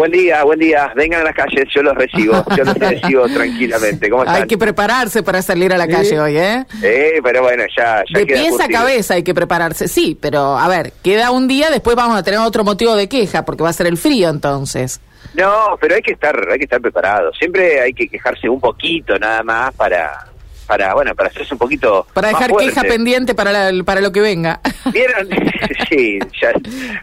Buen día, buen día. Vengan a las calles, yo los recibo. Yo los recibo tranquilamente. ¿Cómo están? Hay que prepararse para salir a la calle hoy, ¿eh? Eh, pero bueno, ya, ya De pies a cabeza hay que prepararse. Sí, pero a ver, queda un día, después vamos a tener otro motivo de queja, porque va a ser el frío entonces. No, pero hay que estar, hay que estar preparado. Siempre hay que quejarse un poquito nada más para, para, bueno, para hacerse un poquito Para dejar queja pendiente para, la- para lo que venga. ¿Vieron? sí, ya,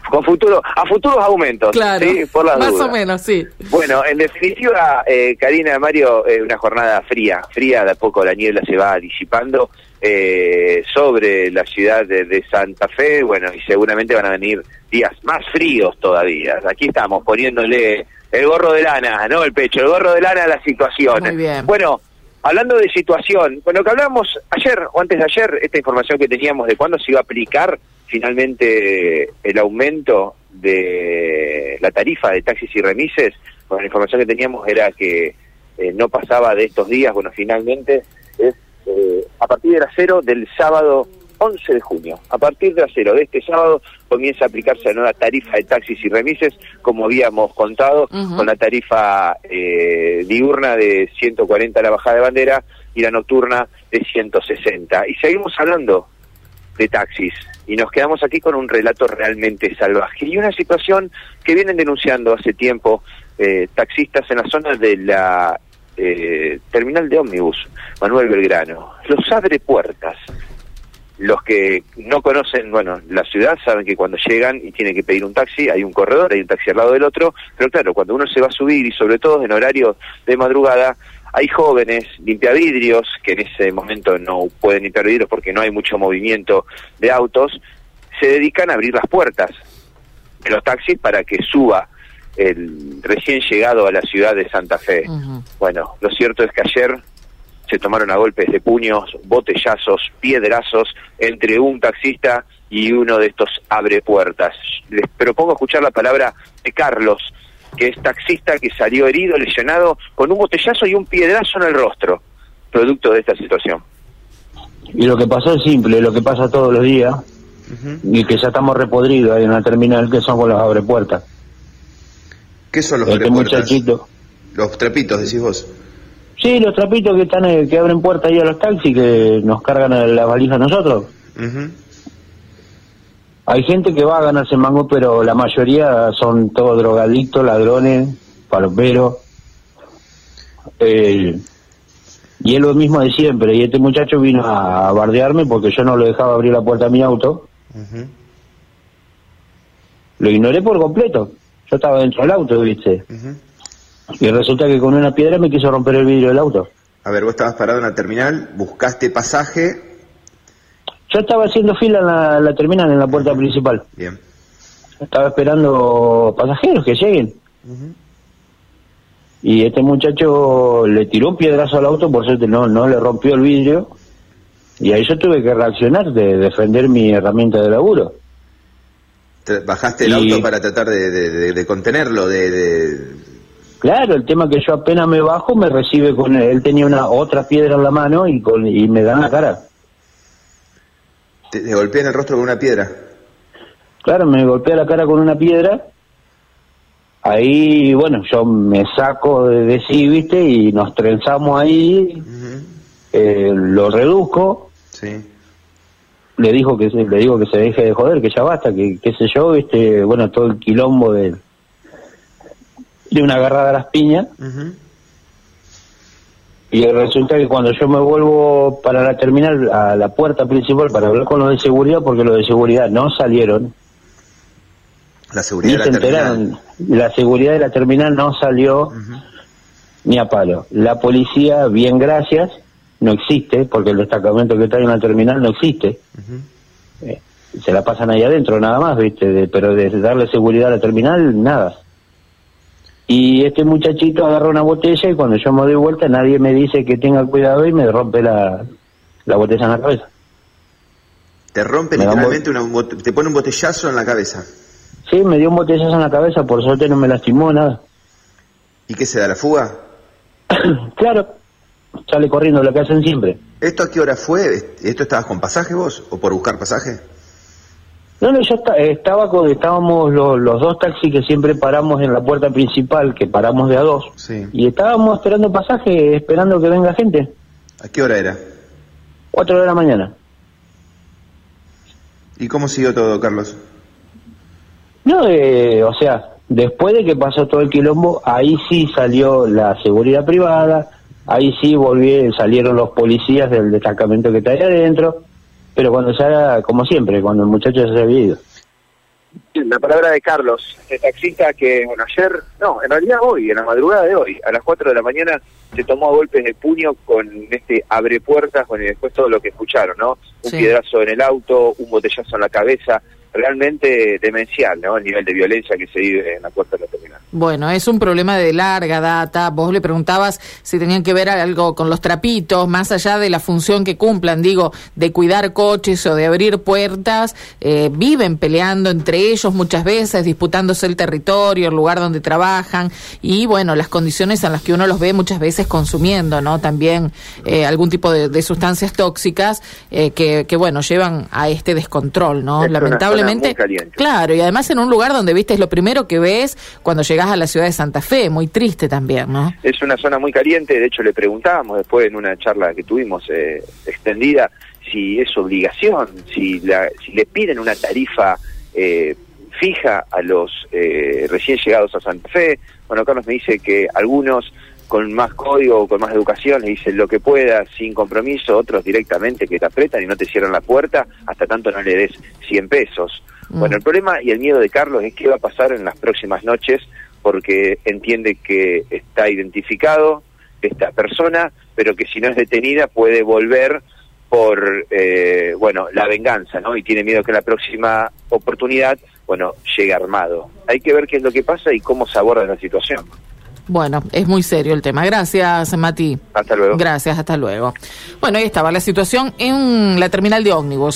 con futuro, a futuros aumentos. claro, ¿sí? Por las más dudas. o menos, sí. Bueno, en definitiva, eh, Karina, Mario, eh, una jornada fría, fría, de a poco la niebla se va disipando eh, sobre la ciudad de, de Santa Fe, bueno, y seguramente van a venir días más fríos todavía. Aquí estamos poniéndole el gorro de lana, no el pecho, el gorro de lana a la situación. Muy bien. Bueno, hablando de situación, bueno, que hablamos ayer o antes de ayer, esta información que teníamos de cuándo se iba a aplicar finalmente el aumento de la tarifa de taxis y remises, bueno, la información que teníamos era que eh, no pasaba de estos días, bueno, finalmente es eh, a partir de las cero del sábado 11 de junio. A partir de las cero de este sábado comienza a aplicarse la nueva tarifa de taxis y remises, como habíamos contado, con la tarifa eh, diurna de 140 la bajada de bandera y la nocturna de 160. Y seguimos hablando de taxis y nos quedamos aquí con un relato realmente salvaje y una situación que vienen denunciando hace tiempo eh, taxistas en la zona de la eh, terminal de ómnibus Manuel Belgrano. Los abre puertas. Los que no conocen, bueno, la ciudad saben que cuando llegan y tienen que pedir un taxi, hay un corredor, hay un taxi al lado del otro, pero claro, cuando uno se va a subir y sobre todo en horario de madrugada, hay jóvenes limpiavidrios que en ese momento no pueden limpiar vidrios porque no hay mucho movimiento de autos, se dedican a abrir las puertas de los taxis para que suba el recién llegado a la ciudad de Santa Fe. Bueno, lo cierto es que ayer se tomaron a golpes de puños, botellazos, piedrazos entre un taxista y uno de estos abre puertas. Les propongo escuchar la palabra de Carlos, que es taxista que salió herido, lesionado, con un botellazo y un piedrazo en el rostro, producto de esta situación. Y lo que pasó es simple, lo que pasa todos los días, y que ya estamos repodridos ahí en la terminal, que son con los abrepuertas. ¿Qué son los Este abrepuertas? muchachito. Los trapitos, decís vos. Sí, los trapitos que están eh, que abren puertas ahí a los taxis, que nos cargan a la valija a nosotros. Hay gente que va a ganarse mango, pero la mayoría son todos drogadictos, ladrones, paloperos. Eh, y es lo mismo de siempre. Y este muchacho vino a bardearme porque yo no lo dejaba abrir la puerta a mi auto. Lo ignoré por completo. Yo estaba dentro del auto, ¿viste? Ujú. Y resulta que con una piedra me quiso romper el vidrio del auto. A ver, vos estabas parado en la terminal, buscaste pasaje. Yo estaba haciendo fila en la, terminal, en la puerta principal. Bien. Estaba esperando pasajeros que lleguen. Y este muchacho le tiró un piedrazo al auto, por suerte no, no le rompió el vidrio. Y ahí yo tuve que reaccionar, de defender mi herramienta de laburo. Te- Bajaste el Y- auto para tratar de, de- de- de contenerlo, de, de- Claro, el tema que yo apenas me bajo me recibe con él tenía una otra piedra en la mano y con y me da en la cara. te, te golpea en el rostro con una piedra. Claro, me golpea la cara con una piedra. Ahí, bueno, yo me saco de, de sí, viste, y nos trenzamos ahí, eh, lo reduzco, Sí. le dijo que le digo que se deje de joder, que ya basta, que qué sé yo, viste, bueno, todo el quilombo de, de una agarrada a las piñas. Y resulta que cuando yo me vuelvo para la terminal, a la puerta principal, para hablar con los de seguridad, porque los de seguridad no salieron, La ni seguridad se de la terminal. enteraron, la seguridad de la terminal no salió ni a palo. La policía, bien gracias, no existe, porque el destacamento que está en la terminal no existe. Eh, se la pasan ahí adentro nada más, ¿viste? De- pero de darle seguridad a la terminal, nada. Y este muchachito agarra una botella y cuando yo me doy vuelta nadie me dice que tenga cuidado y me rompe la, la botella en la cabeza. Te rompe Me literalmente, una te pone un botellazo en la cabeza. Sí, me dio un botellazo en la cabeza, por suerte no me lastimó nada. ¿Y qué se da la fuga? claro, sale corriendo lo que hacen siempre. ¿Esto a qué hora fue? ¿Esto estabas con pasaje vos? ¿O por buscar pasaje? No, no, yo esta- estaba con, estábamos los, los dos taxis que siempre paramos en la puerta principal, que paramos de a dos, Sí. y estábamos esperando pasaje, esperando que venga gente. ¿A qué hora era? Cuatro de la mañana. ¿Y cómo siguió todo, Carlos? No, eh, o sea, después de que pasó todo el quilombo, ahí sí salió la seguridad privada, ahí sí volví, salieron los policías del destacamento que está ahí adentro, pero cuando se haga, como siempre, cuando el muchacho ya se había ido. La palabra de Carlos, este taxista que, bueno, ayer, no, en realidad hoy, en la madrugada de hoy, a las 4 de la mañana, se tomó a golpes de puño con este abre puertas, bueno, y después todo lo que escucharon, ¿no? Un Sí. piedrazo en el auto, un botellazo en la cabeza, realmente demencial, ¿no? El nivel de violencia que se vive en la puerta de la terminal. Bueno, es un problema de larga data. Vos le preguntabas si tenían que ver algo con los trapitos, más allá de la función que cumplan, digo, de cuidar coches o de abrir puertas, eh, viven peleando entre ellos muchas veces, disputándose el territorio, el lugar donde trabajan y, bueno, las condiciones en las que uno los ve muchas veces consumiendo, ¿no? También eh, algún tipo de, de sustancias tóxicas eh, que, que, bueno, llevan a este descontrol, ¿no? Es Claro, y además en un lugar donde, viste, es lo primero que ves cuando llegas a la ciudad de Santa Fe, muy triste también, ¿no? Es una zona muy caliente, de hecho le preguntábamos después en una charla que tuvimos eh, extendida si es obligación, si, la, si le piden una tarifa eh, fija a los eh, recién llegados a Santa Fe. Bueno, Carlos me dice que algunos con más código, con más educación, le dicen lo que pueda, sin compromiso, otros directamente que te apretan y no te cierran la puerta hasta tanto no le des 100 pesos. Mm. Bueno, el problema y el miedo de Carlos es qué va a pasar en las próximas noches porque entiende que está identificado esta persona, pero que si no es detenida puede volver por, eh, bueno, la venganza, ¿no? Y tiene miedo que en la próxima oportunidad, bueno, llegue armado. Hay que ver qué es lo que pasa y cómo se aborda la situación. Bueno, es muy serio el tema. Gracias, Mati. Hasta luego. Gracias, hasta luego. Bueno, ahí estaba la situación en la terminal de ómnibus.